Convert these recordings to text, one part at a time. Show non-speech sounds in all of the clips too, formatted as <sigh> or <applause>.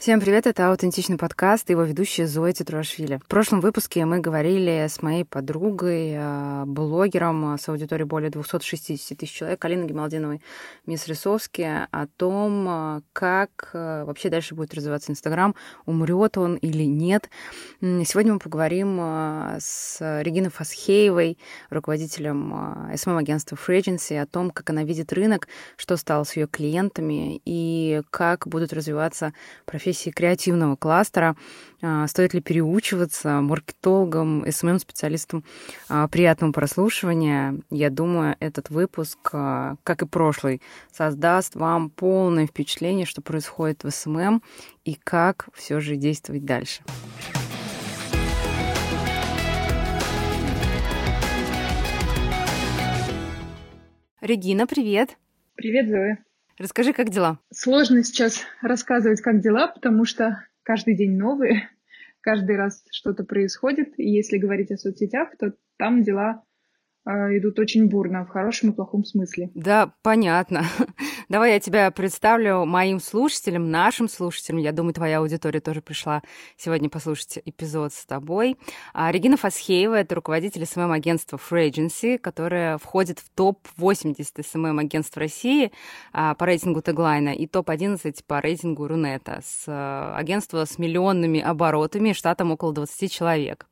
Всем привет, это «Аутентичный подкаст» и его ведущая Зоя Тетруашвили. В прошлом выпуске мы говорили с моей подругой, э, блогером с аудиторией более 260 тысяч человек, Алиной Гемалдиновой Мисс Рисовски, о том, э, как э, вообще дальше будет развиваться Инстаграм, умрет он или нет. Сегодня мы поговорим с Региной Фасхеевой, руководителем СММ-агентства Free Agency, о том, как она видит рынок, что стало с ее клиентами и как будут развиваться профессии профессии креативного кластера. А, стоит ли переучиваться маркетологам, SMM-специалистам? А, приятного прослушивания. Я думаю, этот выпуск, а, как и прошлый, создаст вам полное впечатление, что происходит в SMM и как все же действовать дальше. Регина, привет. Привет, Зоя. Расскажи, как дела? Сложно сейчас рассказывать, как дела, потому что каждый день новые, <laughs> каждый раз что-то происходит. И если говорить о соцсетях, то там дела идут очень бурно, в хорошем и плохом смысле. Да, понятно. <laughs> Давай я тебя представлю моим слушателям, нашим слушателям. Я думаю, твоя аудитория тоже пришла сегодня послушать эпизод с тобой. А, Регина Фасхеева — это руководитель SMM-агентства Free которое входит в топ-80 SMM-агентств России а, по рейтингу Tagline и топ-11 по рейтингу Рунета. С а, агентства с миллионными оборотами, штатом около 20 человек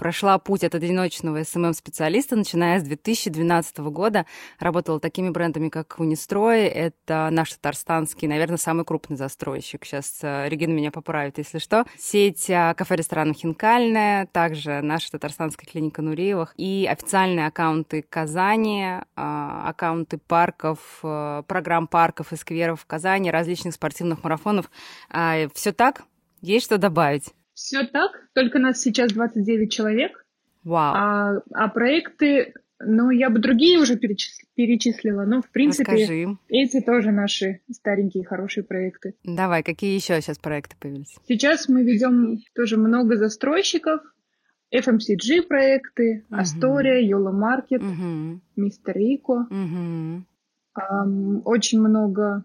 прошла путь от одиночного SMM-специалиста, начиная с 2012 года. Работала такими брендами, как Унистрой. Это наш татарстанский, наверное, самый крупный застройщик. Сейчас э, Регина меня поправит, если что. Сеть э, кафе-ресторанов «Хинкальная», также наша татарстанская клиника Нуриевых и официальные аккаунты Казани, э, аккаунты парков, программ парков и скверов в Казани, различных спортивных марафонов. Все так? Есть что добавить? Все так, только нас сейчас 29 человек. Вау. А, а проекты, ну, я бы другие уже перечислила, перечислила но, в принципе, Расскажи. эти тоже наши старенькие хорошие проекты. Давай, какие еще сейчас проекты появились? Сейчас мы ведем тоже много застройщиков, FMCG проекты, Yola Market, uh-huh. Mr. Rico. Uh-huh. Um, очень много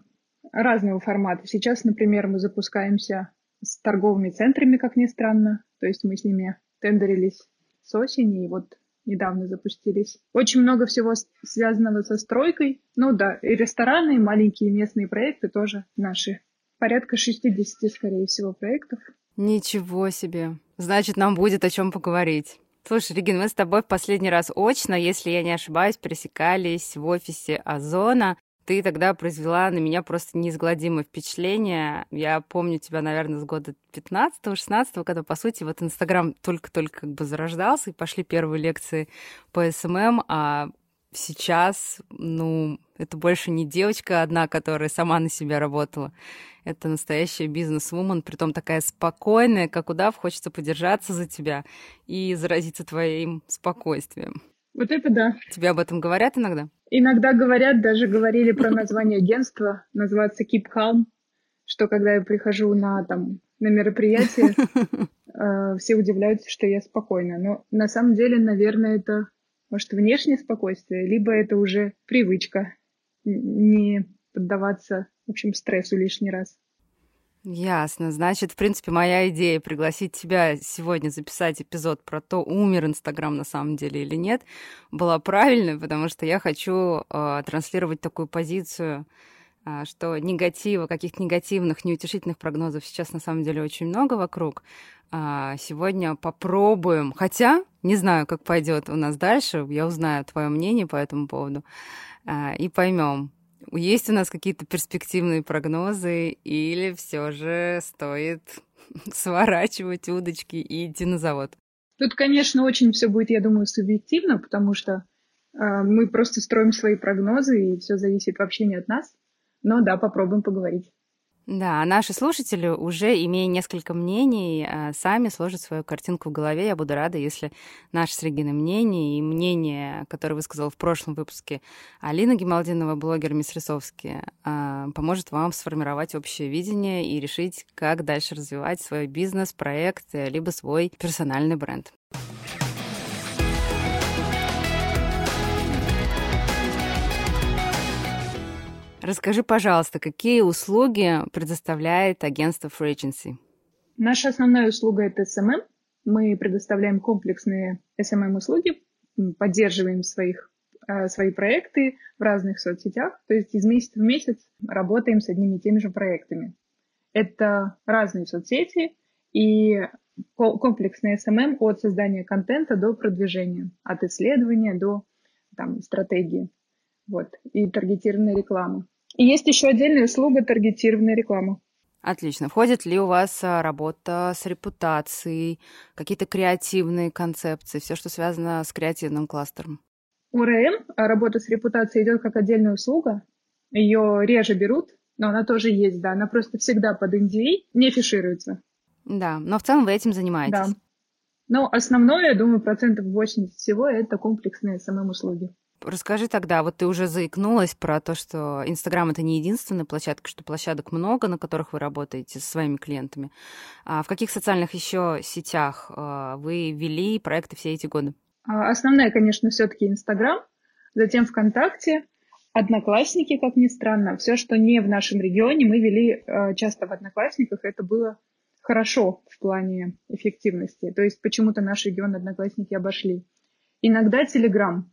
разного формата. Сейчас, например, мы запускаемся с торговыми центрами, как ни странно. То есть мы с ними тендерились с осени, и вот недавно запустились. Очень много всего связанного со стройкой. Ну да, и рестораны, и маленькие местные проекты тоже наши. Порядка 60, скорее всего, проектов. Ничего себе. Значит, нам будет о чем поговорить. Слушай, Регин, мы с тобой в последний раз очно, если я не ошибаюсь, пересекались в офисе Озона ты тогда произвела на меня просто неизгладимое впечатление. Я помню тебя, наверное, с года 15-16, когда, по сути, вот Инстаграм только-только как бы зарождался, и пошли первые лекции по SMM, а сейчас, ну, это больше не девочка одна, которая сама на себя работала. Это настоящая бизнес-вумен, притом такая спокойная, как удав, хочется подержаться за тебя и заразиться твоим спокойствием. Вот это да. Тебе об этом говорят иногда? Иногда говорят, даже говорили про название агентства, называется Keep Calm, что когда я прихожу на, там, на мероприятие, <laughs> э, все удивляются, что я спокойна. Но на самом деле, наверное, это, может, внешнее спокойствие, либо это уже привычка не поддаваться, в общем, стрессу лишний раз. Ясно. Значит, в принципе, моя идея пригласить тебя сегодня записать эпизод про то, умер Инстаграм на самом деле или нет, была правильной, потому что я хочу э, транслировать такую позицию, э, что негатива, каких-то негативных, неутешительных прогнозов сейчас на самом деле очень много вокруг. А сегодня попробуем, хотя не знаю, как пойдет у нас дальше, я узнаю твое мнение по этому поводу э, и поймем, есть у нас какие-то перспективные прогнозы или все же стоит <laughs> сворачивать удочки и идти на завод? Тут, конечно, очень все будет, я думаю, субъективно, потому что э, мы просто строим свои прогнозы, и все зависит вообще не от нас. Но да, попробуем поговорить. Да, наши слушатели, уже имея несколько мнений, э, сами сложат свою картинку в голове. Я буду рада, если наше с Региной мнение и мнение, которое высказал в прошлом выпуске Алина Гемалдинова, блогер Мисс Рисовский, э, поможет вам сформировать общее видение и решить, как дальше развивать свой бизнес, проект, либо свой персональный бренд. Расскажи, пожалуйста, какие услуги предоставляет агентство Free? Наша основная услуга — это SMM. Мы предоставляем комплексные SMM-услуги, поддерживаем своих, э, свои проекты в разных соцсетях. То есть из месяца в месяц работаем с одними и теми же проектами. Это разные соцсети и комплексный SMM от создания контента до продвижения, от исследования до там, стратегии. Вот, и таргетированная реклама. И есть еще отдельная услуга таргетированная реклама. Отлично. Входит ли у вас а, работа с репутацией, какие-то креативные концепции, все, что связано с креативным кластером? У РМ а, работа с репутацией идет как отдельная услуга. Ее реже берут, но она тоже есть, да. Она просто всегда под NDA, не фишируется. Да, но в целом вы этим занимаетесь. Да. Но основное, я думаю, процентов 80 всего это комплексные SMM-услуги. Расскажи тогда, вот ты уже заикнулась про то, что Инстаграм это не единственная площадка, что площадок много, на которых вы работаете со своими клиентами. А в каких социальных еще сетях а, вы вели проекты все эти годы? А, основная, конечно, все-таки Инстаграм, затем ВКонтакте, Одноклассники, как ни странно. Все, что не в нашем регионе, мы вели а, часто в Одноклассниках. Это было хорошо в плане эффективности. То есть почему-то наш регион Одноклассники обошли. Иногда Телеграм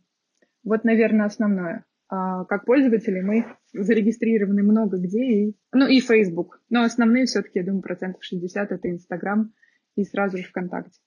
вот, наверное, основное. А как пользователи мы зарегистрированы много где, и, ну и Facebook. Но основные все-таки, я думаю, процентов 60 это Инстаграм и сразу же ВКонтакте.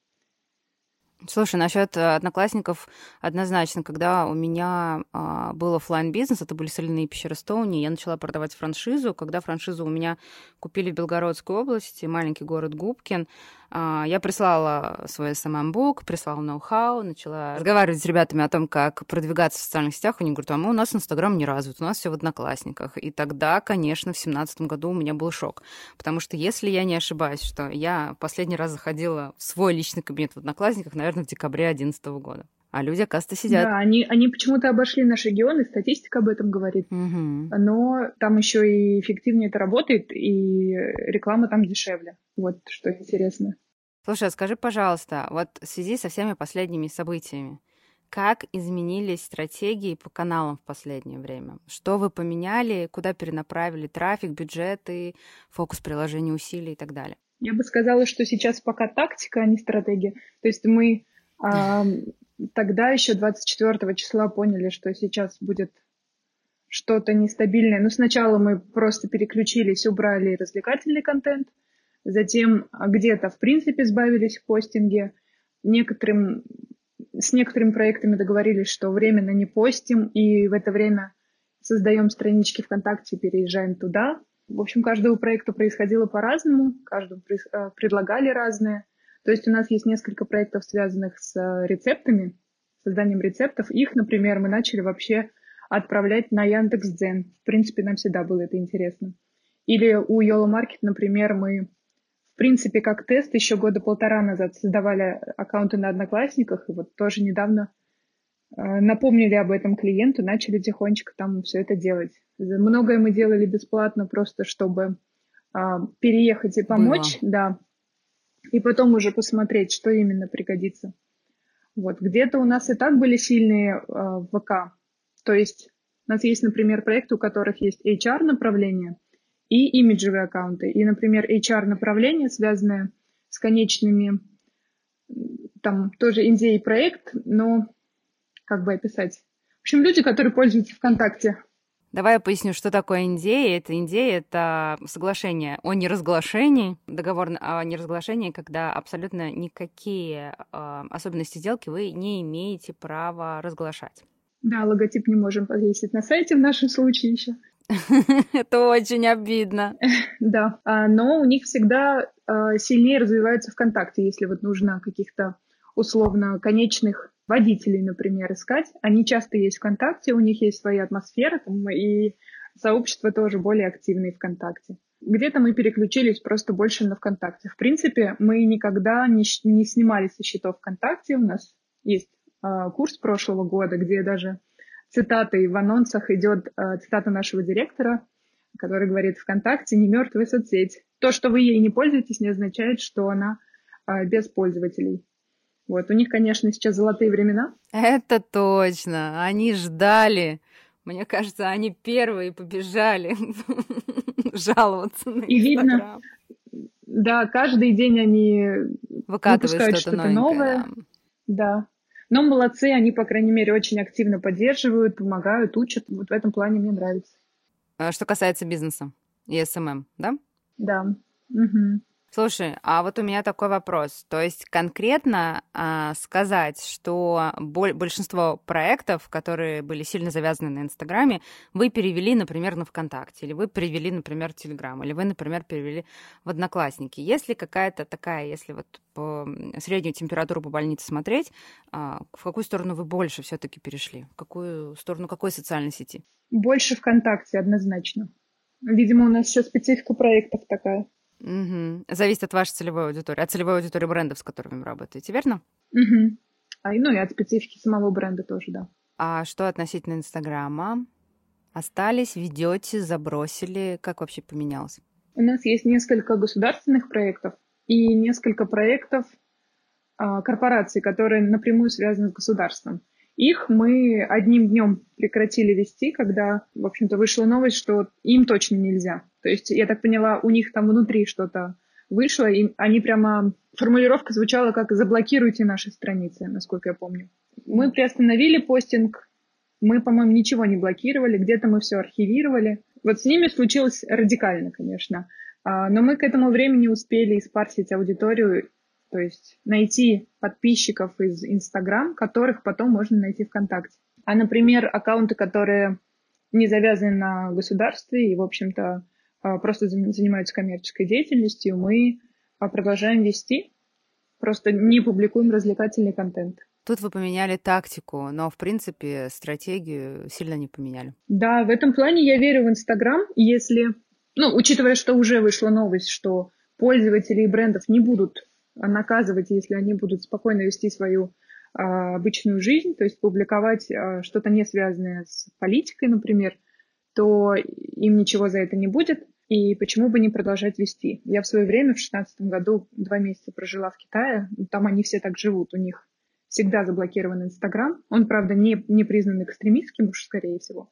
Слушай, насчет э, одноклассников однозначно, когда у меня а, был офлайн бизнес, это были соляные пещеры Стоуни, я начала продавать франшизу. Когда франшизу у меня купили в Белгородской области, маленький город Губкин, я прислала свой SMM-бук, прислала ноу-хау, начала разговаривать с ребятами о том, как продвигаться в социальных сетях. Они говорят, а мы, у нас Инстаграм не развит, у нас все в Одноклассниках. И тогда, конечно, в 2017 году у меня был шок. Потому что, если я не ошибаюсь, что я последний раз заходила в свой личный кабинет в Одноклассниках, наверное, в декабре 2011 года. А люди, оказывается, сидят. Да, они, они почему-то обошли наш регион, и статистика об этом говорит. Угу. Но там еще и эффективнее это работает, и реклама там дешевле. Вот что интересно. Слушай, а скажи, пожалуйста, вот в связи со всеми последними событиями, как изменились стратегии по каналам в последнее время? Что вы поменяли, куда перенаправили трафик, бюджеты, фокус приложения усилий и так далее? Я бы сказала, что сейчас пока тактика, а не стратегия. То есть мы э, тогда еще 24 числа поняли, что сейчас будет что-то нестабильное. Но сначала мы просто переключились, убрали развлекательный контент, затем где-то, в принципе, сбавились в постинге. Некоторым, с некоторыми проектами договорились, что временно не постим, и в это время создаем странички ВКонтакте, переезжаем туда. В общем, каждому проекту происходило по-разному, каждому э, предлагали разное. То есть у нас есть несколько проектов, связанных с э, рецептами, созданием рецептов. Их, например, мы начали вообще отправлять на Яндекс.Дзен. В принципе, нам всегда было это интересно. Или у Йола Маркет, например, мы в принципе, как тест еще года полтора назад создавали аккаунты на Одноклассниках, и вот тоже недавно э, напомнили об этом клиенту, начали тихонечко там все это делать. Многое мы делали бесплатно, просто чтобы а, переехать и помочь, Было. да, и потом уже посмотреть, что именно пригодится. Вот, где-то у нас и так были сильные а, ВК, то есть у нас есть, например, проекты, у которых есть HR-направление и имиджевые аккаунты. И, например, HR-направление, связанное с конечными, там тоже NDA проект, но как бы описать. В общем, люди, которые пользуются ВКонтакте. Давай я поясню, что такое NDA. Это NDA — это соглашение о неразглашении, договор о неразглашении, когда абсолютно никакие э, особенности сделки вы не имеете права разглашать. Да, логотип не можем повесить на сайте в нашем случае еще. <laughs> Это очень обидно. <laughs> Да, а, но у них всегда а, сильнее развиваются ВКонтакте, если вот нужно каких-то условно конечных водителей, например, искать. Они часто есть ВКонтакте, у них есть своя атмосфера, там, и сообщество тоже более активное ВКонтакте. Где-то мы переключились просто больше на ВКонтакте. В принципе, мы никогда не, не снимали со счетов ВКонтакте. У нас есть э, курс прошлого года, где даже цитатой в анонсах идет э, цитата нашего директора, который говорит ВКонтакте не мертвая соцсеть. То, что вы ей не пользуетесь, не означает, что она э, без пользователей. Вот, у них, конечно, сейчас золотые времена. Это точно. Они ждали Мне кажется, они первые побежали <laughs> жаловаться на И видно, да, каждый день они выкатывают что-то, что новое. Да. да. Но молодцы, они, по крайней мере, очень активно поддерживают, помогают, учат. Вот в этом плане мне нравится. А что касается бизнеса и SMM, да? Да. Угу. Слушай, а вот у меня такой вопрос. То есть конкретно а, сказать, что большинство проектов, которые были сильно завязаны на Инстаграме, вы перевели, например, на ВКонтакте, или вы перевели, например, в Телеграм, или вы, например, перевели в Одноклассники. Есть ли какая-то такая, если вот по среднюю температуру по больнице смотреть, а, в какую сторону вы больше все-таки перешли? В какую сторону какой социальной сети? Больше ВКонтакте, однозначно. Видимо, у нас еще специфика проектов такая. Угу. Зависит от вашей целевой аудитории, от целевой аудитории брендов, с которыми вы работаете, верно? Угу. А, ну и от специфики самого бренда тоже, да. А что относительно Инстаграма? Остались, ведете, забросили? Как вообще поменялось? У нас есть несколько государственных проектов и несколько проектов а, корпораций, которые напрямую связаны с государством. Их мы одним днем прекратили вести, когда, в общем-то, вышла новость, что им точно нельзя. То есть, я так поняла, у них там внутри что-то вышло, и они прямо... Формулировка звучала как «заблокируйте наши страницы», насколько я помню. Мы приостановили постинг, мы, по-моему, ничего не блокировали, где-то мы все архивировали. Вот с ними случилось радикально, конечно. А, но мы к этому времени успели испарсить аудиторию то есть найти подписчиков из Инстаграм, которых потом можно найти ВКонтакте. А, например, аккаунты, которые не завязаны на государстве и, в общем-то, просто занимаются коммерческой деятельностью, мы а, продолжаем вести, просто не публикуем развлекательный контент. Тут вы поменяли тактику, но, в принципе, стратегию сильно не поменяли. Да, в этом плане я верю в Инстаграм. Если, ну, учитывая, что уже вышла новость, что пользователи и брендов не будут наказывать, если они будут спокойно вести свою а, обычную жизнь, то есть публиковать а, что-то не связанное с политикой, например, то им ничего за это не будет. И почему бы не продолжать вести? Я в свое время, в 2016 году, два месяца прожила в Китае. Там они все так живут. У них всегда заблокирован Инстаграм. Он, правда, не, не признан экстремистским уж, скорее всего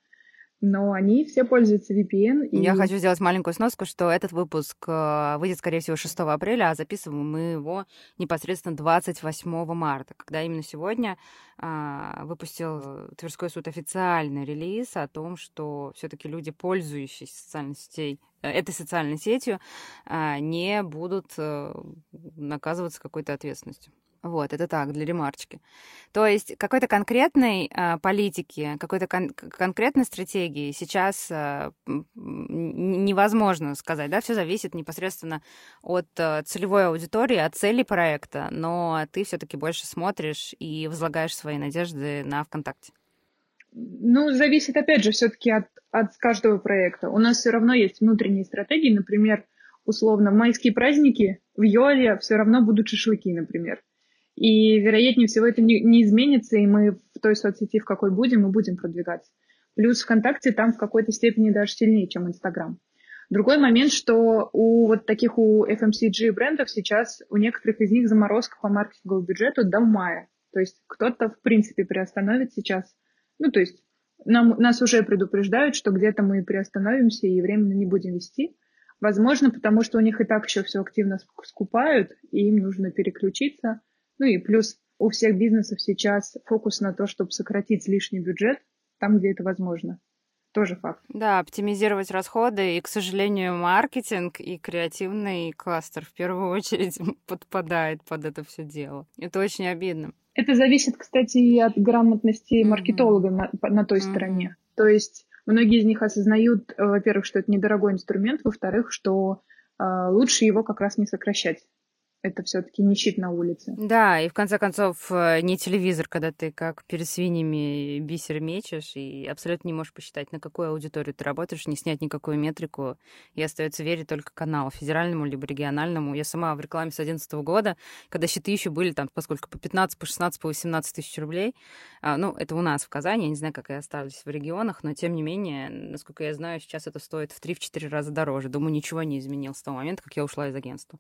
но они все пользуются VPN. И... Я хочу сделать маленькую сноску, что этот выпуск э, выйдет, скорее всего, 6 апреля, а записываем мы его непосредственно 28 марта, когда именно сегодня а, выпустил Тверской суд официальный релиз о том, что все-таки люди, пользующиеся социальной сетей, э, этой социальной сетью, а, не будут э, наказываться какой-то ответственностью. Вот, это так, для ремарочки. То есть какой-то конкретной э, политики, какой-то кон- конкретной стратегии сейчас э, невозможно сказать, да, все зависит непосредственно от э, целевой аудитории, от цели проекта, но ты все-таки больше смотришь и возлагаешь свои надежды на ВКонтакте. Ну, зависит, опять же, все-таки от, от каждого проекта. У нас все равно есть внутренние стратегии, например, условно, майские праздники в Йоле все равно будут шашлыки, например. И, вероятнее всего, это не, не изменится, и мы в той соцсети, в какой будем, мы будем продвигаться. Плюс ВКонтакте там в какой-то степени даже сильнее, чем Инстаграм. Другой момент, что у вот таких у FMCG брендов сейчас у некоторых из них заморозка по маркетинговому бюджету до мая. То есть кто-то, в принципе, приостановит сейчас. Ну, то есть нам, нас уже предупреждают, что где-то мы приостановимся и временно не будем вести. Возможно, потому что у них и так еще все активно скупают, и им нужно переключиться – ну и плюс у всех бизнесов сейчас фокус на то, чтобы сократить лишний бюджет там, где это возможно. Тоже факт. Да, оптимизировать расходы. И, к сожалению, маркетинг и креативный кластер в первую очередь <laughs> подпадает под это все дело. Это очень обидно. Это зависит, кстати, и от грамотности mm-hmm. маркетолога на, на той mm-hmm. стороне. То есть многие из них осознают, э, во-первых, что это недорогой инструмент, во-вторых, что э, лучше его как раз не сокращать это все-таки не щит на улице. Да, и в конце концов э, не телевизор, когда ты как перед свиньями бисер мечешь и абсолютно не можешь посчитать, на какую аудиторию ты работаешь, не снять никакую метрику, и остается верить только каналу, федеральному либо региональному. Я сама в рекламе с 2011 года, когда щиты еще были там, поскольку по 15, по 16, по 18 тысяч рублей, а, ну, это у нас в Казани, я не знаю, как и остались в регионах, но тем не менее, насколько я знаю, сейчас это стоит в 3-4 раза дороже. Думаю, ничего не изменилось с того момента, как я ушла из агентства.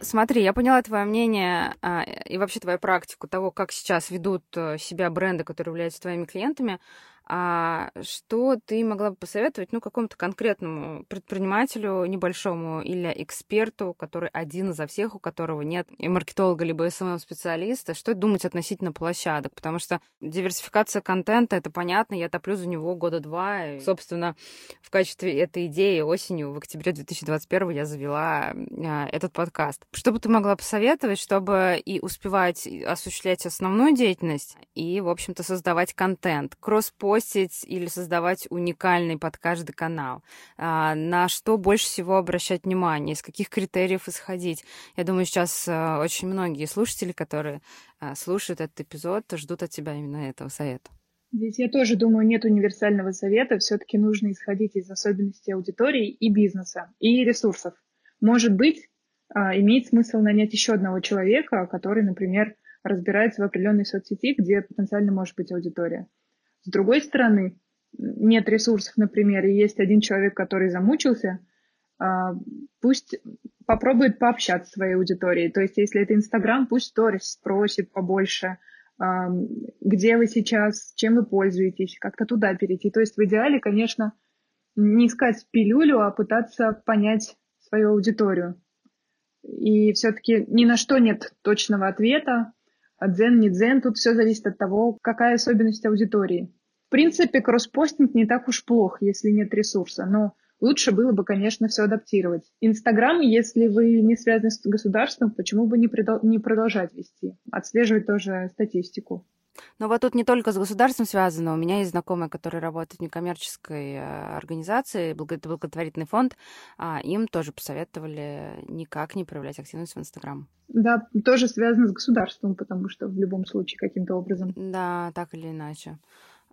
Смотри, я поняла твое мнение а, и вообще твою практику того, как сейчас ведут э, себя бренды, которые являются твоими клиентами. А что ты могла бы посоветовать, ну, какому-то конкретному предпринимателю небольшому или эксперту, который один за всех, у которого нет и маркетолога либо SMM-специалиста, что думать относительно площадок? Потому что диверсификация контента, это понятно, я топлю за него года два. И, собственно, в качестве этой идеи осенью, в октябре 2021 я завела а, этот подкаст. Что бы ты могла посоветовать, чтобы и успевать осуществлять основную деятельность, и, в общем-то, создавать контент? Кросс-пост постить или создавать уникальный под каждый канал? А, на что больше всего обращать внимание? Из каких критериев исходить? Я думаю, сейчас а, очень многие слушатели, которые а, слушают этот эпизод, ждут от тебя именно этого совета. Здесь я тоже думаю, нет универсального совета. Все-таки нужно исходить из особенностей аудитории и бизнеса, и ресурсов. Может быть, имеет смысл нанять еще одного человека, который, например, разбирается в определенной соцсети, где потенциально может быть аудитория. С другой стороны, нет ресурсов, например, и есть один человек, который замучился, а, пусть попробует пообщаться с своей аудиторией. То есть, если это Инстаграм, пусть сторис спросит побольше, а, где вы сейчас, чем вы пользуетесь, как-то туда перейти. То есть, в идеале, конечно, не искать пилюлю, а пытаться понять свою аудиторию. И все-таки ни на что нет точного ответа. Дзен, не дзен, тут все зависит от того, какая особенность аудитории. В принципе, кросспостинг не так уж плох, если нет ресурса, но лучше было бы, конечно, все адаптировать. Инстаграм, если вы не связаны с государством, почему бы не, не продолжать вести? Отслеживать тоже статистику. Но вот тут не только с государством связано. У меня есть знакомые, которые работают в некоммерческой э, организации, благотворительный фонд. А им тоже посоветовали никак не проявлять активность в Инстаграм. Да, тоже связано с государством, потому что в любом случае каким-то образом. Да, так или иначе.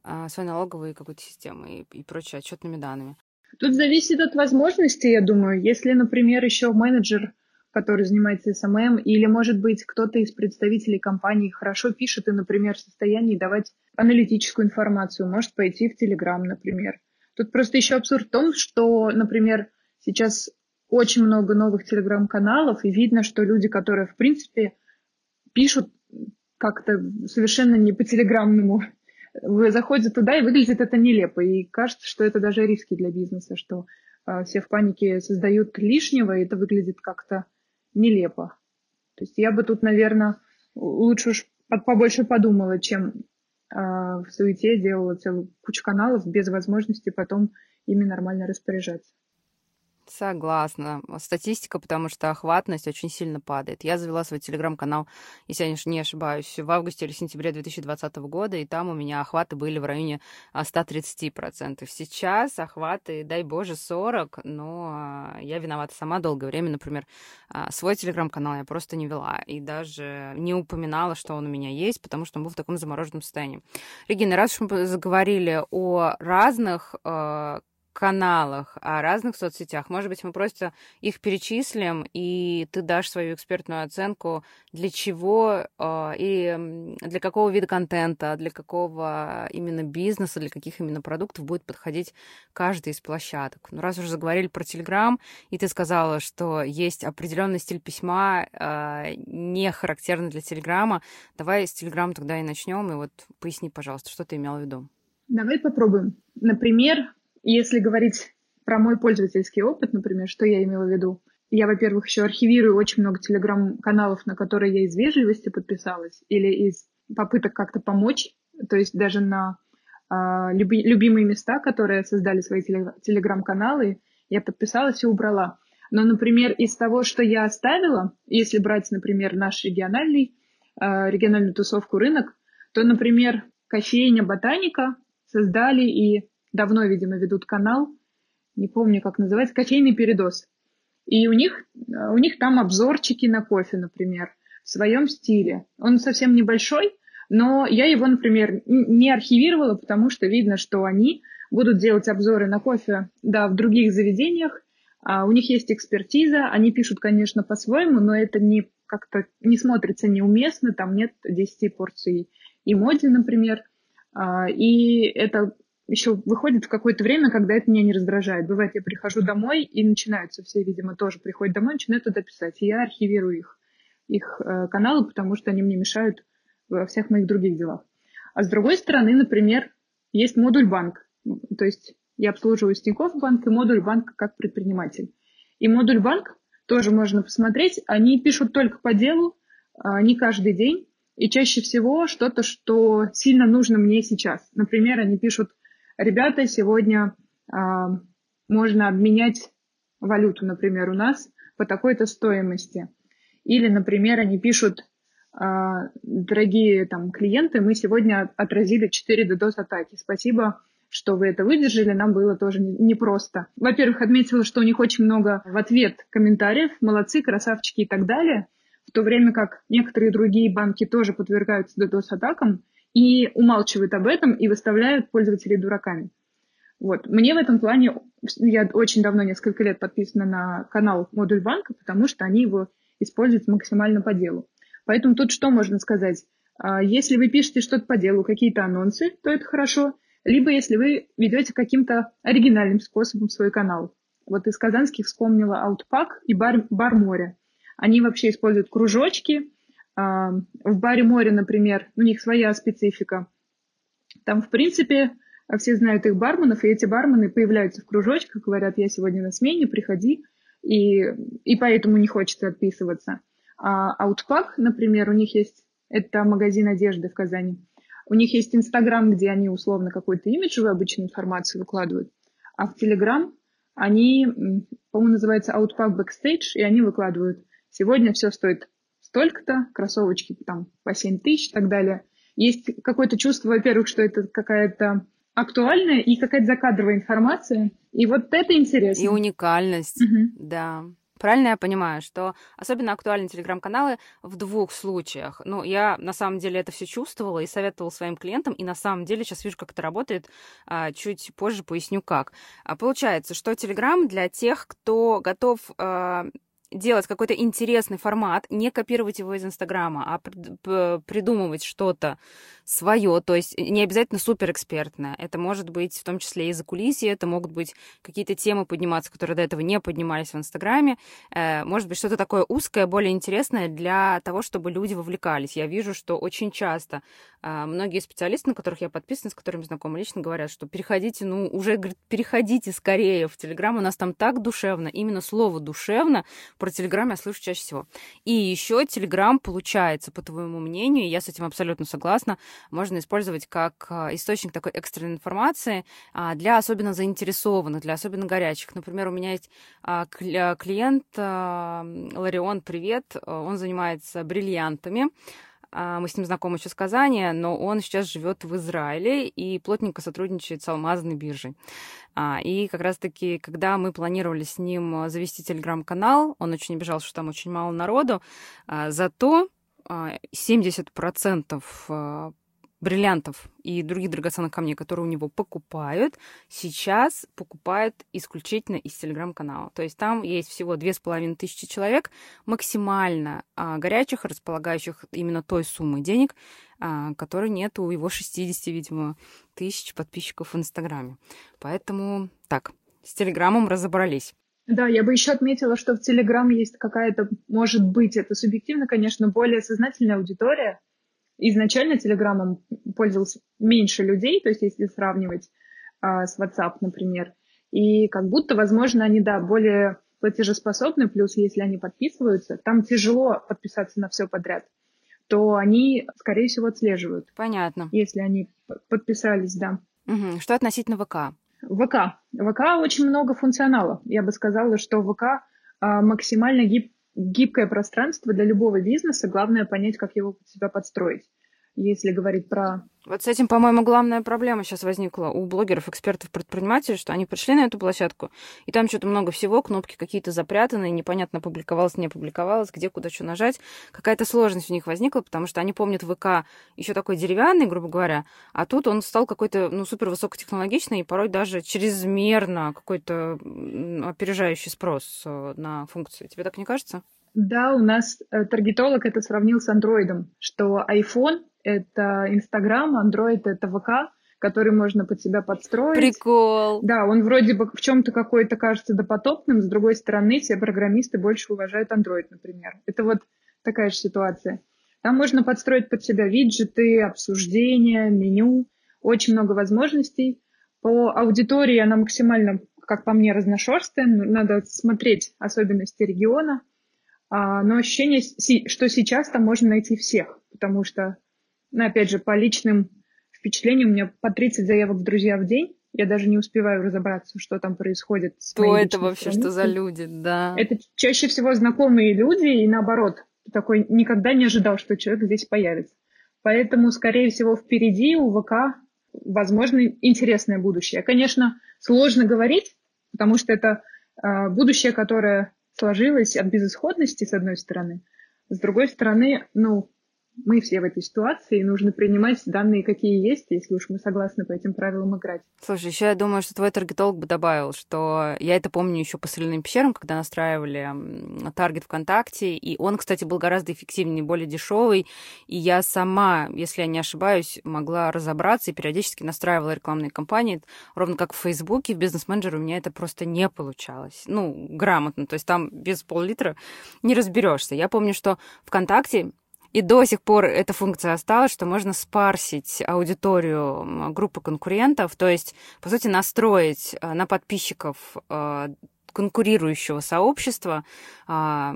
А, своей налоговой какой-то системой и, и прочей отчетными данными. Тут зависит от возможностей, я думаю. Если, например, еще менеджер, который занимается SMM, или, может быть, кто-то из представителей компании хорошо пишет и, например, в состоянии давать аналитическую информацию, может пойти в Телеграм, например. Тут просто еще абсурд в том, что, например, сейчас очень много новых телеграм-каналов, и видно, что люди, которые, в принципе, пишут как-то совершенно не по телеграмному вы заходите туда, и выглядит это нелепо. И кажется, что это даже риски для бизнеса, что э, все в панике создают лишнего, и это выглядит как-то нелепо. То есть я бы тут, наверное, лучше уж побольше подумала, чем э, в суете делала целую кучу каналов без возможности потом ими нормально распоряжаться. Согласна. Статистика, потому что охватность очень сильно падает. Я завела свой телеграм-канал, если я не ошибаюсь, в августе или сентябре 2020 года, и там у меня охваты были в районе 130%. А, Сейчас охваты, дай боже, 40, но а, я виновата сама долгое время. Например, свой телеграм-канал я просто не вела и даже не упоминала, что он у меня есть, потому что он был в таком замороженном состоянии. Регина, раз уж мы заговорили о разных каналах, о разных соцсетях. Может быть, мы просто их перечислим, и ты дашь свою экспертную оценку, для чего э, и для какого вида контента, для какого именно бизнеса, для каких именно продуктов будет подходить каждый из площадок. Ну, раз уже заговорили про Телеграм, и ты сказала, что есть определенный стиль письма, э, не характерный для Телеграма, давай с Телеграма тогда и начнем, и вот поясни, пожалуйста, что ты имела в виду. Давай попробуем. Например, если говорить про мой пользовательский опыт, например, что я имела в виду, я, во-первых, еще архивирую очень много телеграм-каналов, на которые я из вежливости подписалась или из попыток как-то помочь, то есть даже на э, люби, любимые места, которые создали свои телеграм-каналы, я подписалась и убрала. Но, например, из того, что я оставила, если брать, например, наш региональный, э, региональную тусовку рынок, то, например, кофейня «Ботаника» создали и давно, видимо, ведут канал, не помню, как называется, кофейный передоз. И у них, у них там обзорчики на кофе, например, в своем стиле. Он совсем небольшой, но я его, например, не архивировала, потому что видно, что они будут делать обзоры на кофе, да, в других заведениях. А у них есть экспертиза, они пишут, конечно, по-своему, но это не как-то не смотрится неуместно, там нет 10 порций эмодзи, например. А, и это еще выходит в какое-то время, когда это меня не раздражает. Бывает, я прихожу домой, и начинаются все, видимо, тоже приходят домой, начинают туда писать. И я архивирую их, их э, каналы, потому что они мне мешают во всех моих других делах. А с другой стороны, например, есть модуль банк. То есть я обслуживаю Тинькофф банк и модуль банк как предприниматель. И модуль банк тоже можно посмотреть. Они пишут только по делу, а, не каждый день. И чаще всего что-то, что сильно нужно мне сейчас. Например, они пишут ребята, сегодня а, можно обменять валюту, например, у нас по такой-то стоимости. Или, например, они пишут, а, дорогие там клиенты, мы сегодня отразили 4 DDoS-атаки. Спасибо, что вы это выдержали, нам было тоже непросто. Во-первых, отметила, что у них очень много в ответ комментариев, молодцы, красавчики и так далее, в то время как некоторые другие банки тоже подвергаются DDoS-атакам, и умалчивают об этом и выставляют пользователей дураками. Вот. Мне в этом плане, я очень давно, несколько лет подписана на канал Модуль банка, потому что они его используют максимально по делу. Поэтому тут что можно сказать? А, если вы пишете что-то по делу, какие-то анонсы, то это хорошо. Либо если вы ведете каким-то оригинальным способом свой канал. Вот из казанских вспомнила Outpack и Бар, Бар Море. Они вообще используют кружочки, в баре море, например, у них своя специфика. Там, в принципе, все знают их барменов, и эти бармены появляются в кружочках, говорят, я сегодня на смене, приходи, и, и поэтому не хочется отписываться. А Outpack, например, у них есть, это магазин одежды в Казани, у них есть Инстаграм, где они условно какой-то имиджевую обычную информацию выкладывают, а в Телеграм они, по-моему, называется Outpack Backstage, и они выкладывают, сегодня все стоит столько-то, кроссовочки там по 7 тысяч и так далее. Есть какое-то чувство, во-первых, что это какая-то актуальная и какая-то закадровая информация. И вот это интересно. И уникальность, угу. да. Правильно я понимаю, что особенно актуальны телеграм-каналы в двух случаях. Ну, я на самом деле это все чувствовала и советовала своим клиентам, и на самом деле сейчас вижу, как это работает. А, чуть позже поясню, как. А, получается, что телеграм для тех, кто готов а, делать какой-то интересный формат, не копировать его из Инстаграма, а придумывать что-то свое, то есть не обязательно суперэкспертное. Это может быть в том числе и за кулисье, это могут быть какие-то темы подниматься, которые до этого не поднимались в Инстаграме. Э, может быть, что-то такое узкое, более интересное для того, чтобы люди вовлекались. Я вижу, что очень часто э, многие специалисты, на которых я подписана, с которыми знакома лично, говорят, что переходите, ну, уже говорит, переходите скорее в Телеграм, у нас там так душевно, именно слово душевно про Телеграм я слышу чаще всего. И еще Телеграм получается, по твоему мнению, я с этим абсолютно согласна, можно использовать как а, источник такой экстренной информации а, для особенно заинтересованных, для особенно горячих. Например, у меня есть а, клиент Ларион, привет, он занимается бриллиантами. А, мы с ним знакомы еще с Казани, но он сейчас живет в Израиле и плотненько сотрудничает с алмазной биржей. А, и как раз-таки, когда мы планировали с ним завести телеграм-канал, он очень обижался, что там очень мало народу, а, зато 70% бриллиантов и других драгоценных камней, которые у него покупают, сейчас покупают исключительно из телеграм-канала. То есть там есть всего две с половиной тысячи человек, максимально а, горячих, располагающих именно той суммы денег, а, которой нет у его 60, видимо, тысяч подписчиков в Инстаграме. Поэтому так, с телеграммом разобрались. Да, я бы еще отметила, что в Телеграм есть какая-то, может быть, это субъективно, конечно, более сознательная аудитория, изначально Телеграмом пользовался меньше людей, то есть если сравнивать а, с WhatsApp, например. И как будто, возможно, они, да, более платежеспособны, плюс если они подписываются, там тяжело подписаться на все подряд, то они, скорее всего, отслеживают. Понятно. Если они подписались, да. Угу. Что относительно ВК? ВК. ВК очень много функционала. Я бы сказала, что ВК а, максимально гиб, гибкое пространство для любого бизнеса. Главное понять, как его под себя подстроить. Если говорить про вот с этим, по-моему, главная проблема сейчас возникла у блогеров, экспертов, предпринимателей, что они пришли на эту площадку, и там что-то много всего, кнопки какие-то запрятаны, непонятно, публиковалось, не публиковалось, где, куда что нажать. Какая-то сложность у них возникла, потому что они помнят ВК еще такой деревянный, грубо говоря, а тут он стал какой-то, ну, супер высокотехнологичный и порой даже чрезмерно какой-то опережающий спрос э, на функции. Тебе так не кажется? Да, у нас э, таргетолог это сравнил с андроидом, что iPhone — это Инстаграм, Android — это ВК, который можно под себя подстроить. Прикол. Да, он вроде бы в чем-то какой-то кажется допотопным, с другой стороны, все программисты больше уважают Android, например. Это вот такая же ситуация. Там можно подстроить под себя виджеты, обсуждения, меню, очень много возможностей. По аудитории она максимально, как по мне, разношерстная. Надо смотреть особенности региона. А, но ощущение, что сейчас там можно найти всех, потому что, ну, опять же, по личным впечатлениям у меня по 30 заявок в друзья в день. Я даже не успеваю разобраться, что там происходит. Что это вообще, страницей. что за люди, да. Это чаще всего знакомые люди, и наоборот, такой никогда не ожидал, что человек здесь появится. Поэтому, скорее всего, впереди у ВК, возможно, интересное будущее. Конечно, сложно говорить, потому что это э, будущее, которое сложилось от безысходности, с одной стороны. С другой стороны, ну, мы все в этой ситуации, и нужно принимать данные, какие есть, если уж мы согласны по этим правилам играть. Слушай, еще я думаю, что твой таргетолог бы добавил, что я это помню еще по соляным пещерам, когда настраивали таргет ВКонтакте, и он, кстати, был гораздо эффективнее, более дешевый, и я сама, если я не ошибаюсь, могла разобраться и периодически настраивала рекламные кампании, ровно как в Фейсбуке, в бизнес-менеджере у меня это просто не получалось. Ну, грамотно, то есть там без пол-литра не разберешься. Я помню, что ВКонтакте и до сих пор эта функция осталась, что можно спарсить аудиторию группы конкурентов, то есть, по сути, настроить э, на подписчиков э, конкурирующего сообщества а,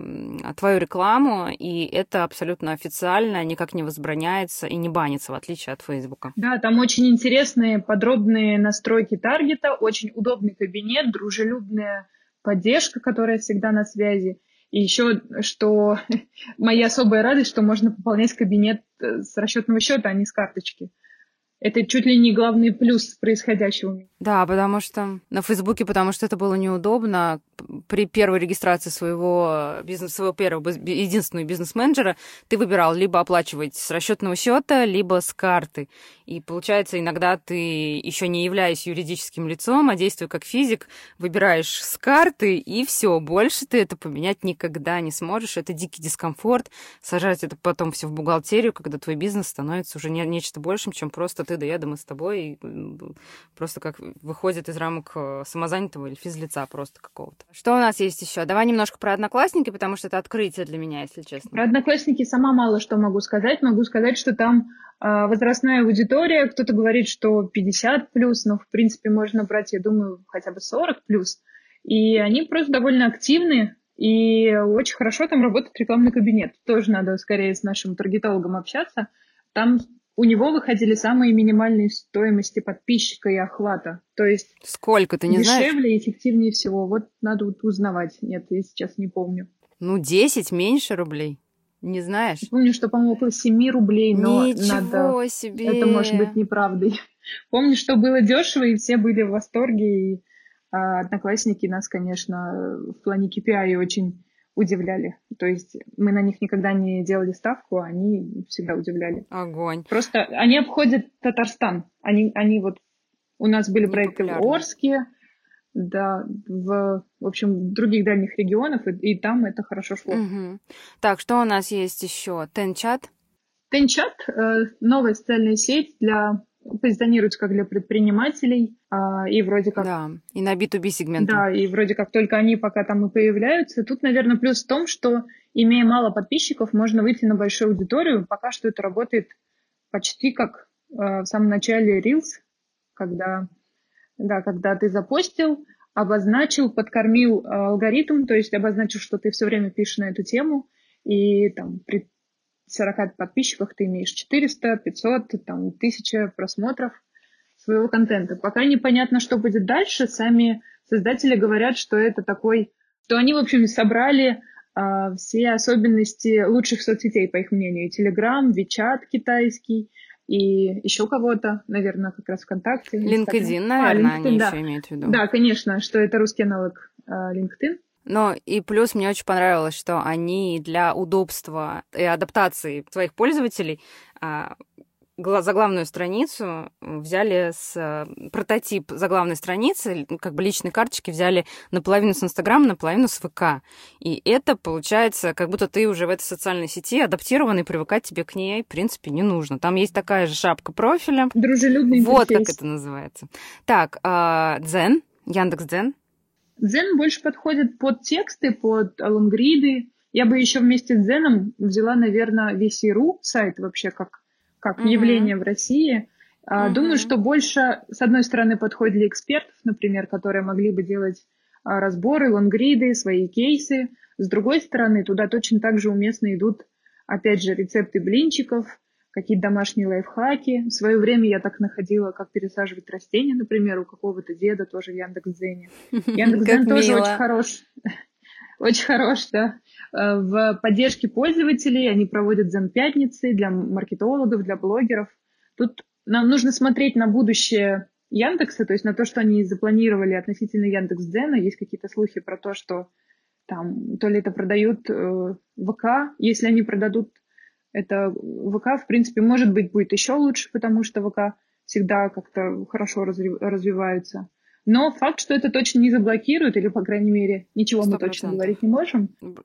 твою рекламу, и это абсолютно официально, никак не возбраняется и не банится, в отличие от Фейсбука. Да, там очень интересные подробные настройки таргета, очень удобный кабинет, дружелюбная поддержка, которая всегда на связи. И еще, что <laughs> моя особая радость, что можно пополнять кабинет э, с расчетного счета, а не с карточки. Это чуть ли не главный плюс происходящего. Да, потому что на Фейсбуке, потому что это было неудобно. При первой регистрации своего бизнеса, своего первого единственного бизнес-менеджера ты выбирал либо оплачивать с расчетного счета, либо с карты. И получается, иногда ты, еще не являясь юридическим лицом, а действуя как физик, выбираешь с карты, и все, больше ты это поменять никогда не сможешь. Это дикий дискомфорт. Сажать это потом все в бухгалтерию, когда твой бизнес становится уже не, нечто большим, чем просто ты да я, да мы с тобой. Просто как выходит из рамок э, самозанятого или физлица просто какого-то. Что у нас есть еще? Давай немножко про одноклассники, потому что это открытие для меня, если честно. Про одноклассники сама мало что могу сказать. Могу сказать, что там э, возрастная аудитория. Кто-то говорит, что 50 плюс, но в принципе можно брать, я думаю, хотя бы 40 плюс. И они просто довольно активны, и очень хорошо там работает рекламный кабинет. Тоже надо скорее с нашим таргетологом общаться. Там у него выходили самые минимальные стоимости подписчика и охвата. То есть сколько ты не дешевле знаешь? Дешевле и эффективнее всего. Вот надо вот узнавать. Нет, я сейчас не помню. Ну, 10 меньше рублей. Не знаешь? Помню, что, по-моему, около 7 рублей, но Ничего надо... себе! Это может быть неправдой. Помню, что было дешево, и все были в восторге, и а, одноклассники нас, конечно, в плане KPI очень удивляли. То есть мы на них никогда не делали ставку, они всегда удивляли. Огонь. Просто они обходят Татарстан. Они, они вот... У нас были проекты в Орске, да, в, в общем, других дальних регионах, и, и там это хорошо шло. Угу. Так, что у нас есть еще? Тенчат? Тенчат э, — новая социальная сеть для позиционируется как для предпринимателей, а, и вроде как... Да, и на B2B сегмент. Да, и вроде как только они пока там и появляются. Тут, наверное, плюс в том, что, имея мало подписчиков, можно выйти на большую аудиторию. Пока что это работает почти как а, в самом начале Reels, когда, да, когда ты запостил, обозначил, подкормил а, алгоритм, то есть обозначил, что ты все время пишешь на эту тему, и там 40 подписчиках ты имеешь 400, 500, там, 1000 просмотров своего контента. Пока непонятно, что будет дальше. Сами создатели говорят, что это такой... что они, в общем, собрали э, все особенности лучших соцсетей, по их мнению. Телеграм, Вичат китайский, и еще кого-то, наверное, как раз ВКонтакте. LinkedIn, наверное, а, LinkedIn, они да. еще имеют в виду. Да, конечно, что это русский аналог э, LinkedIn. Но и плюс мне очень понравилось, что они для удобства и адаптации своих пользователей а, заглавную страницу взяли с э, прототип заглавной страницы, как бы личной карточки взяли наполовину с Инстаграма, наполовину с ВК. И это получается, как будто ты уже в этой социальной сети адаптированный, привыкать тебе к ней, в принципе, не нужно. Там есть такая же шапка профиля. Дружелюбный Вот интерфейс. как это называется. Так, а, Дзен, Яндекс Дзен. Дзен больше подходит под тексты, под лонгриды. Я бы еще вместе с Дзеном взяла, наверное, VC.ru сайт вообще как как mm-hmm. явление в России. Mm-hmm. Думаю, что больше, с одной стороны, подходит для экспертов, например, которые могли бы делать а, разборы, лонгриды, свои кейсы. С другой стороны, туда точно так же уместно идут, опять же, рецепты блинчиков, какие-то домашние лайфхаки. В свое время я так находила, как пересаживать растения, например, у какого-то деда тоже в Яндекс.Дзене. <laughs> Яндекс.Дзен тоже очень хорош. <laughs> Очень хорош, да. Э, в поддержке пользователей они проводят Зен-пятницы для маркетологов, для блогеров. Тут нам нужно смотреть на будущее Яндекса, то есть на то, что они запланировали относительно Яндекс.Дзена. Есть какие-то слухи про то, что там то ли это продают э, ВК, если они продадут это ВК, в принципе, может быть, будет еще лучше, потому что ВК всегда как-то хорошо разви- развиваются. Но факт, что это точно не заблокирует, или, по крайней мере, ничего 100%. мы точно говорить не можем. <laughs>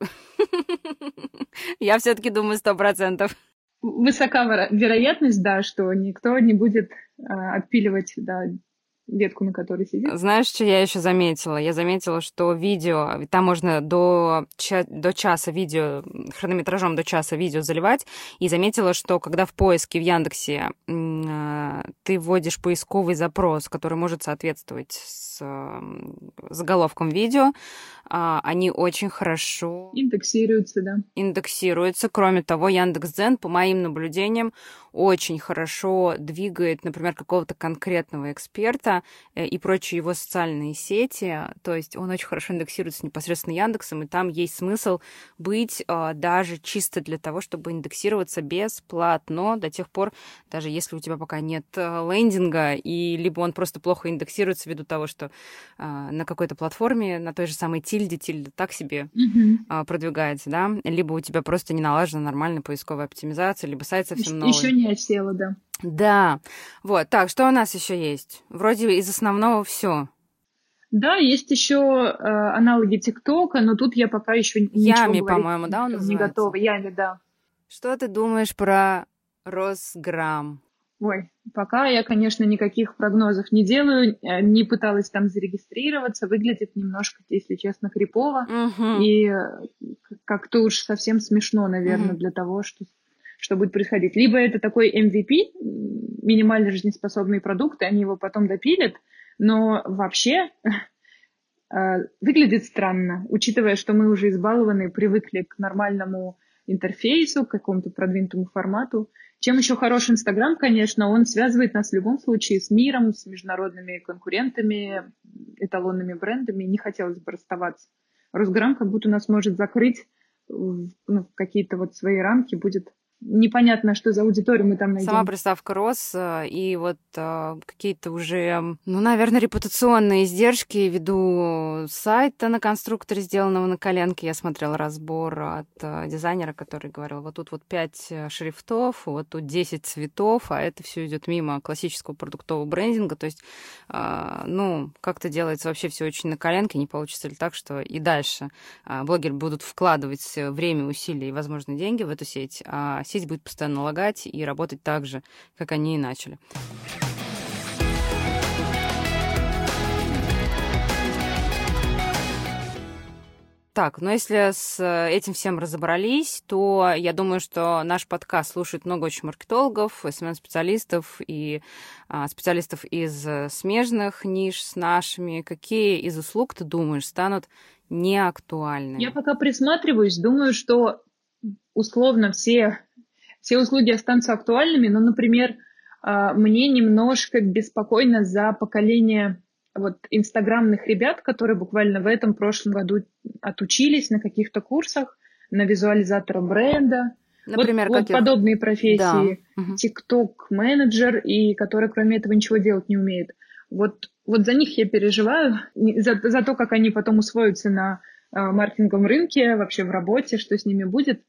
Я все-таки думаю, сто процентов. Высока вероятность, да, что никто не будет э, отпиливать да, ветку, на которой сидит. Знаешь, что я еще заметила? Я заметила, что видео, там можно до, ча- до часа видео, хронометражом до часа видео заливать, и заметила, что когда в поиске в Яндексе э, ты вводишь поисковый запрос, который может соответствовать с э, заголовком видео, э, они очень хорошо... Индексируются, да. Индексируются. Кроме того, Яндекс.Дзен, по моим наблюдениям, очень хорошо двигает, например, какого-то конкретного эксперта э, и прочие его социальные сети. То есть он очень хорошо индексируется непосредственно Яндексом, и там есть смысл быть а, даже чисто для того, чтобы индексироваться бесплатно до тех пор, даже если у тебя пока нет э, лендинга, и либо он просто плохо индексируется ввиду того, что на какой-то платформе, на той же самой тильде, тильда так себе mm-hmm. продвигается, да, либо у тебя просто не налажена нормальная поисковая оптимизация, либо сайт совсем новый. Еще не осела, да. Да. Вот. Так, что у нас еще есть? Вроде из основного все. Да, есть еще э, аналоги ТикТока, но тут я пока еще Ями, по-моему, да, он не готова. Ями, да. Что ты думаешь про Росграм? Ой, пока я, конечно, никаких прогнозов не делаю, э, не пыталась там зарегистрироваться, выглядит немножко, если честно, крипово, угу. и э, как-то уж совсем смешно, наверное, угу. для того, что что будет происходить. Либо это такой MVP, минимально жизнеспособный продукт, и они его потом допилят, но вообще <laughs> э, выглядит странно, учитывая, что мы уже избалованы, привыкли к нормальному интерфейсу, к какому-то продвинутому формату. Чем еще хорош Инстаграм, конечно, он связывает нас в любом случае с миром, с международными конкурентами, эталонными брендами. Не хотелось бы расставаться. Росграм как будто нас может закрыть в ну, какие-то вот свои рамки, будет непонятно, что за аудиторию мы там найдем. Сама приставка рос, э, и вот э, какие-то уже, ну, наверное, репутационные издержки ввиду сайта на конструкторе, сделанного на коленке. Я смотрела разбор от э, дизайнера, который говорил, вот тут вот 5 шрифтов, вот тут 10 цветов, а это все идет мимо классического продуктового брендинга. То есть, ну, как-то делается вообще все очень на коленке, не получится ли так, что и дальше блогеры будут вкладывать время, усилия и, возможно, деньги в эту сеть, а сеть будет постоянно лагать и работать так же, как они и начали. Так, но если с э, этим всем разобрались, то я думаю, что наш подкаст слушает много очень маркетологов, СММ-специалистов и а, специалистов из э, смежных ниш с нашими. Какие из услуг, ты думаешь, станут неактуальными? Я пока присматриваюсь, думаю, что условно все все услуги останутся актуальными, но, например, а, мне немножко беспокойно за поколение вот инстаграмных ребят, которые буквально в этом прошлом году отучились на каких-то курсах, на визуализатора бренда. Например, вот, вот подобные профессии. Тикток да. менеджер и которые кроме этого ничего делать не умеют. Вот, вот за них я переживаю, за, за то, как они потом усвоятся на э, маркетинговом рынке, вообще в работе, что с ними будет.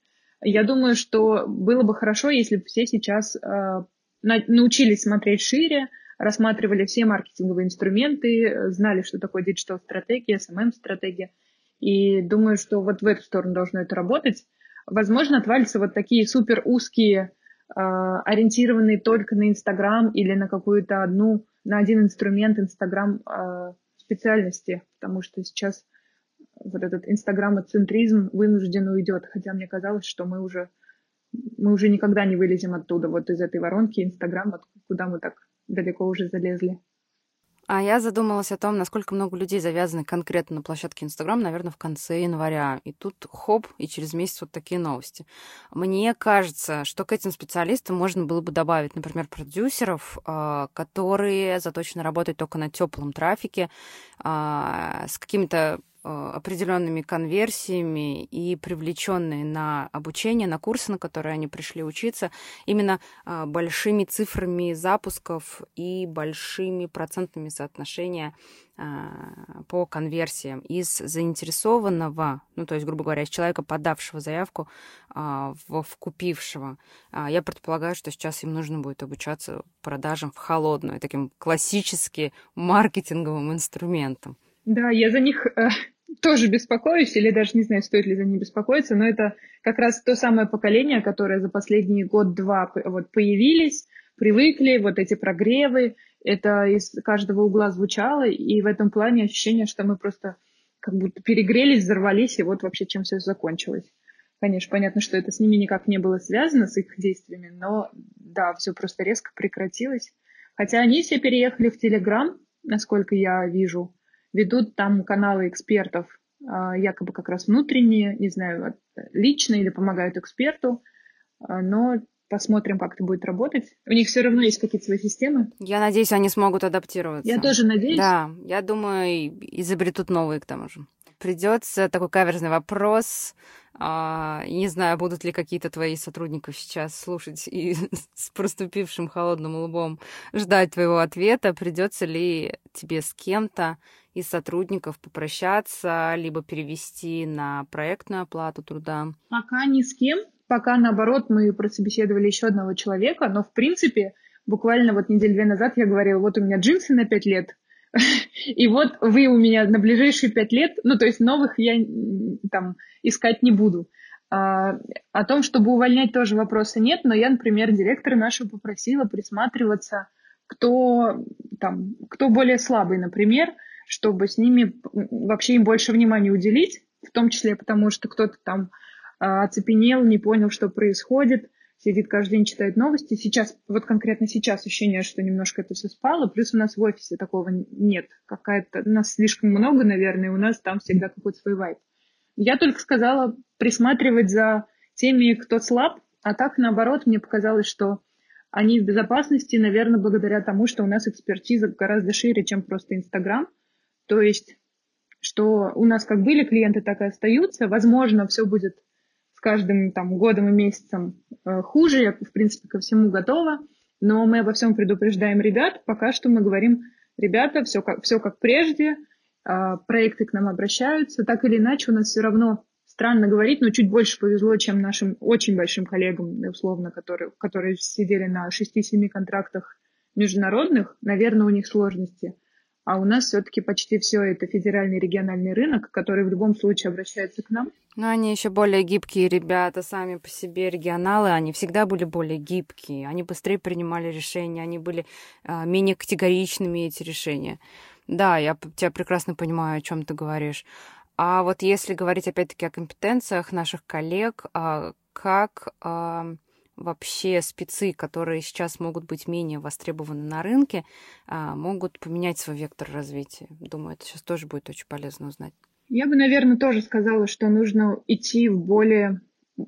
Я думаю, что было бы хорошо, если бы все сейчас э, научились смотреть шире, рассматривали все маркетинговые инструменты, знали, что такое диджитал-стратегия, SMM-стратегия. И думаю, что вот в эту сторону должно это работать. Возможно, отвалятся вот такие супер узкие, э, ориентированные только на Инстаграм или на какую-то одну, на один инструмент Инстаграм э, специальности, потому что сейчас вот этот инстаграмоцентризм вынужден уйдет, хотя мне казалось, что мы уже мы уже никогда не вылезем оттуда, вот из этой воронки Инстаграма, куда мы так далеко уже залезли. А я задумалась о том, насколько много людей завязаны конкретно на площадке Инстаграм, наверное, в конце января. И тут хоп, и через месяц вот такие новости. Мне кажется, что к этим специалистам можно было бы добавить, например, продюсеров, а, которые заточены работать только на теплом трафике, а, с какими-то определенными конверсиями и привлеченные на обучение, на курсы, на которые они пришли учиться, именно э, большими цифрами запусков и большими процентными соотношения э, по конверсиям из заинтересованного, ну, то есть, грубо говоря, из человека, подавшего заявку, в вкупившего. Я предполагаю, что сейчас им нужно будет обучаться продажам в холодную, таким классически маркетинговым инструментом. Да, я за них тоже беспокоюсь, или даже не знаю, стоит ли за них беспокоиться, но это как раз то самое поколение, которое за последний год-два вот появились, привыкли, вот эти прогревы, это из каждого угла звучало, и в этом плане ощущение, что мы просто как будто перегрелись, взорвались, и вот вообще чем все закончилось. Конечно, понятно, что это с ними никак не было связано, с их действиями, но да, все просто резко прекратилось. Хотя они все переехали в Телеграм, насколько я вижу, ведут там каналы экспертов, а, якобы как раз внутренние, не знаю, лично или помогают эксперту, а, но посмотрим, как это будет работать. У них все равно есть какие-то свои системы. Я надеюсь, они смогут адаптироваться. Я тоже надеюсь. Да, я думаю, изобретут новые к тому же. Придется такой каверзный вопрос. А, не знаю, будут ли какие-то твои сотрудники сейчас слушать и <laughs> с проступившим холодным лбом ждать твоего ответа. Придется ли тебе с кем-то из сотрудников попрощаться, либо перевести на проектную оплату труда? Пока ни с кем. Пока, наоборот, мы прособеседовали еще одного человека, но, в принципе, буквально вот неделю-две назад я говорила, вот у меня джинсы на пять лет, <laughs> и вот вы у меня на ближайшие пять лет, ну, то есть новых я там искать не буду. А, о том, чтобы увольнять, тоже вопроса нет, но я, например, директора нашего попросила присматриваться, кто, там, кто более слабый, например, чтобы с ними вообще им больше внимания уделить, в том числе потому, что кто-то там а, оцепенел, не понял, что происходит, сидит каждый день, читает новости. Сейчас, вот конкретно сейчас ощущение, что немножко это все спало, плюс у нас в офисе такого нет. Какая-то, нас слишком много, наверное, у нас там всегда какой-то свой вайп. Я только сказала присматривать за теми, кто слаб, а так, наоборот, мне показалось, что они в безопасности, наверное, благодаря тому, что у нас экспертиза гораздо шире, чем просто Инстаграм. То есть, что у нас как были клиенты, так и остаются. Возможно, все будет с каждым там, годом и месяцем э, хуже. Я, в принципе, ко всему готова. Но мы обо всем предупреждаем ребят. Пока что мы говорим, ребята, все как, все как прежде, э, проекты к нам обращаются. Так или иначе, у нас все равно странно говорить, но чуть больше повезло, чем нашим очень большим коллегам, условно, которые, которые сидели на 6-7 контрактах международных. Наверное, у них сложности. А у нас все-таки почти все это федеральный региональный рынок, который в любом случае обращается к нам. Но они еще более гибкие ребята, сами по себе регионалы, они всегда были более гибкие, они быстрее принимали решения, они были а, менее категоричными эти решения. Да, я тебя прекрасно понимаю, о чем ты говоришь. А вот если говорить опять-таки о компетенциях наших коллег, а, как а, вообще спецы, которые сейчас могут быть менее востребованы на рынке, а, могут поменять свой вектор развития. Думаю, это сейчас тоже будет очень полезно узнать. Я бы, наверное, тоже сказала, что нужно идти в более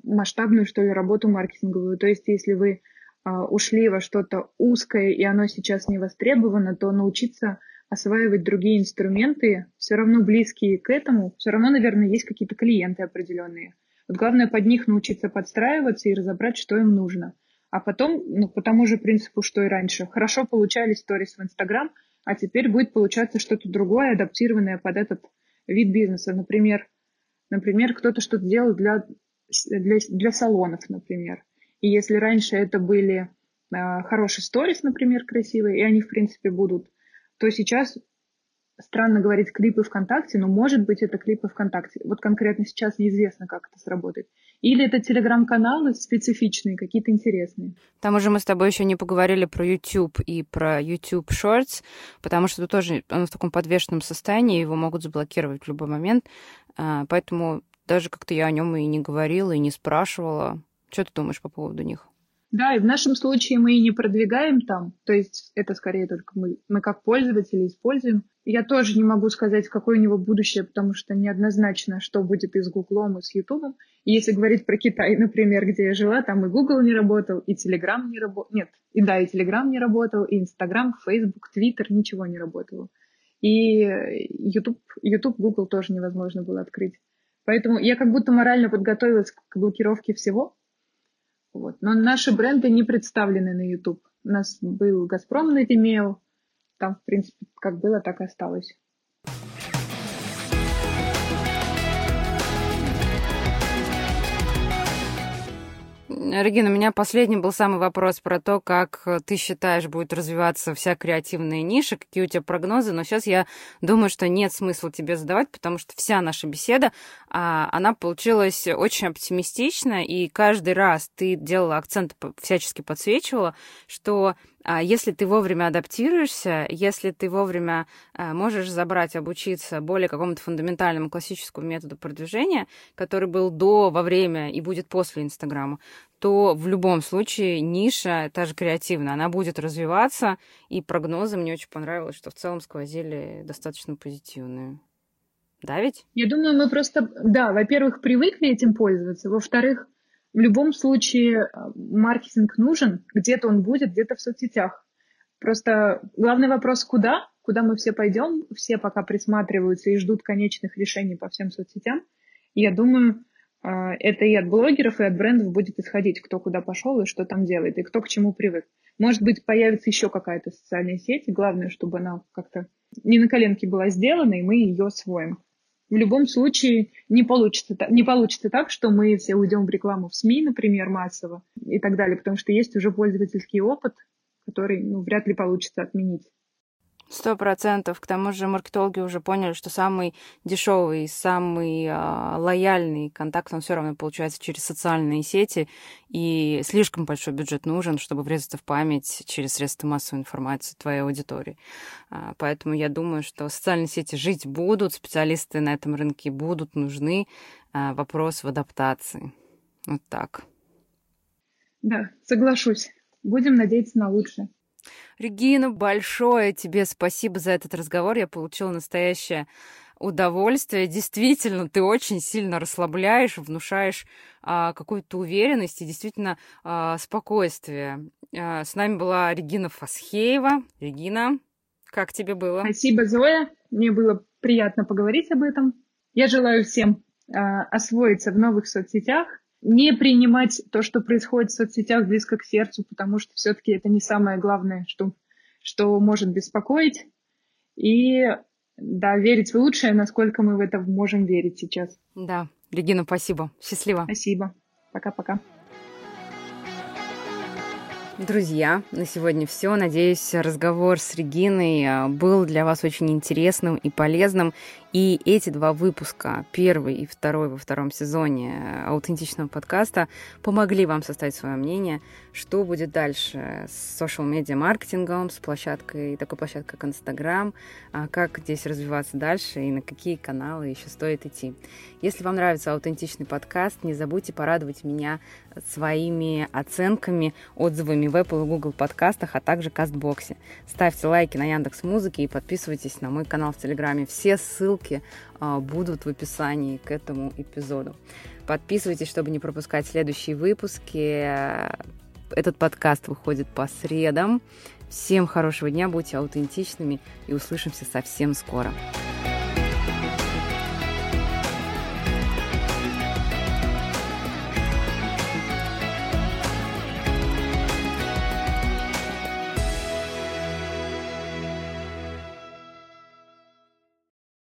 масштабную, что ли, работу маркетинговую. То есть, если вы а, ушли во что-то узкое, и оно сейчас не востребовано, то научиться осваивать другие инструменты, все равно близкие к этому, все равно, наверное, есть какие-то клиенты определенные – вот главное под них научиться подстраиваться и разобрать, что им нужно. А потом, ну, по тому же принципу, что и раньше, хорошо получали сторис в Инстаграм, а теперь будет получаться что-то другое, адаптированное под этот вид бизнеса. Например, например кто-то что-то делал для, для, для салонов, например. И если раньше это были э, хороший сторис, например, красивый, и они, в принципе, будут, то сейчас странно говорить клипы ВКонтакте, но может быть это клипы ВКонтакте. Вот конкретно сейчас неизвестно, как это сработает. Или это телеграм-каналы специфичные, какие-то интересные. Там уже мы с тобой еще не поговорили про YouTube и про YouTube Shorts, потому что тут тоже он в таком подвешенном состоянии, его могут заблокировать в любой момент. А, поэтому даже как-то я о нем и не говорила, и не спрашивала. Что ты думаешь по поводу них? Да, и в нашем случае мы и не продвигаем там, то есть это скорее только мы, мы как пользователи используем. Я тоже не могу сказать, какое у него будущее, потому что неоднозначно, что будет и с Гуглом, и с Ютубом. И если говорить про Китай, например, где я жила, там и Google не работал, и Telegram не работал. Нет, и да, и Telegram не работал, и Instagram, Facebook, Twitter, ничего не работало. И YouTube, YouTube, Google тоже невозможно было открыть. Поэтому я как будто морально подготовилась к блокировке всего, вот. Но наши бренды не представлены на YouTube. У нас был «Газпром» на Vimeo. Там, в принципе, как было, так и осталось. Регина, у меня последний был самый вопрос про то, как ты считаешь, будет развиваться вся креативная ниша, какие у тебя прогнозы, но сейчас я думаю, что нет смысла тебе задавать, потому что вся наша беседа, она получилась очень оптимистична, и каждый раз ты делала акцент, всячески подсвечивала, что а если ты вовремя адаптируешься, если ты вовремя э, можешь забрать, обучиться более какому-то фундаментальному классическому методу продвижения, который был до, во время и будет после Инстаграма, то в любом случае ниша, та же креативная, она будет развиваться, и прогнозы мне очень понравилось, что в целом сквозили достаточно позитивные. Да ведь? Я думаю, мы просто, да, во-первых, привыкли этим пользоваться, во-вторых, в любом случае э, маркетинг нужен, где-то он будет, где-то в соцсетях. Просто главный вопрос, куда? Куда мы все пойдем? Все пока присматриваются и ждут конечных решений по всем соцсетям. Я думаю, э, это и от блогеров, и от брендов будет исходить, кто куда пошел и что там делает, и кто к чему привык. Может быть, появится еще какая-то социальная сеть, главное, чтобы она как-то не на коленке была сделана, и мы ее освоим в любом случае не получится, не получится так, что мы все уйдем в рекламу в СМИ, например, массово и так далее, потому что есть уже пользовательский опыт, который ну, вряд ли получится отменить. Сто процентов. К тому же маркетологи уже поняли, что самый дешевый, самый э, лояльный контакт, он все равно получается через социальные сети, и слишком большой бюджет нужен, чтобы врезаться в память через средства массовой информации твоей аудитории. А, поэтому я думаю, что социальные сети жить будут, специалисты на этом рынке будут нужны. А, вопрос в адаптации. Вот так. Да, соглашусь. Будем надеяться на лучшее. Регина, большое тебе спасибо за этот разговор. Я получила настоящее удовольствие. Действительно, ты очень сильно расслабляешь, внушаешь а, какую-то уверенность и действительно а, спокойствие. А, с нами была Регина Фасхеева. Регина, как тебе было? Спасибо, Зоя. Мне было приятно поговорить об этом. Я желаю всем а, освоиться в новых соцсетях, не принимать то, что происходит в соцсетях, близко к сердцу, потому что все-таки это не самое главное, что, что может беспокоить. И да, верить в лучшее, насколько мы в это можем верить сейчас. Да, Регина, спасибо. Счастливо. Спасибо. Пока-пока. Друзья, на сегодня все. Надеюсь, разговор с Региной а, был для вас очень интересным и полезным. И эти два выпуска, первый и второй во втором сезоне аутентичного подкаста, помогли вам составить свое мнение, что будет дальше с social-медиа маркетингом, с площадкой, такой площадкой, как а как здесь развиваться дальше и на какие каналы еще стоит идти. Если вам нравится аутентичный подкаст, не забудьте порадовать меня своими оценками, отзывами в Apple и Google подкастах, а также Кастбоксе. Ставьте лайки на Яндекс Музыке и подписывайтесь на мой канал в Телеграме. Все ссылки а, будут в описании к этому эпизоду. Подписывайтесь, чтобы не пропускать следующие выпуски. Этот подкаст выходит по средам. Всем хорошего дня, будьте аутентичными и услышимся совсем скоро.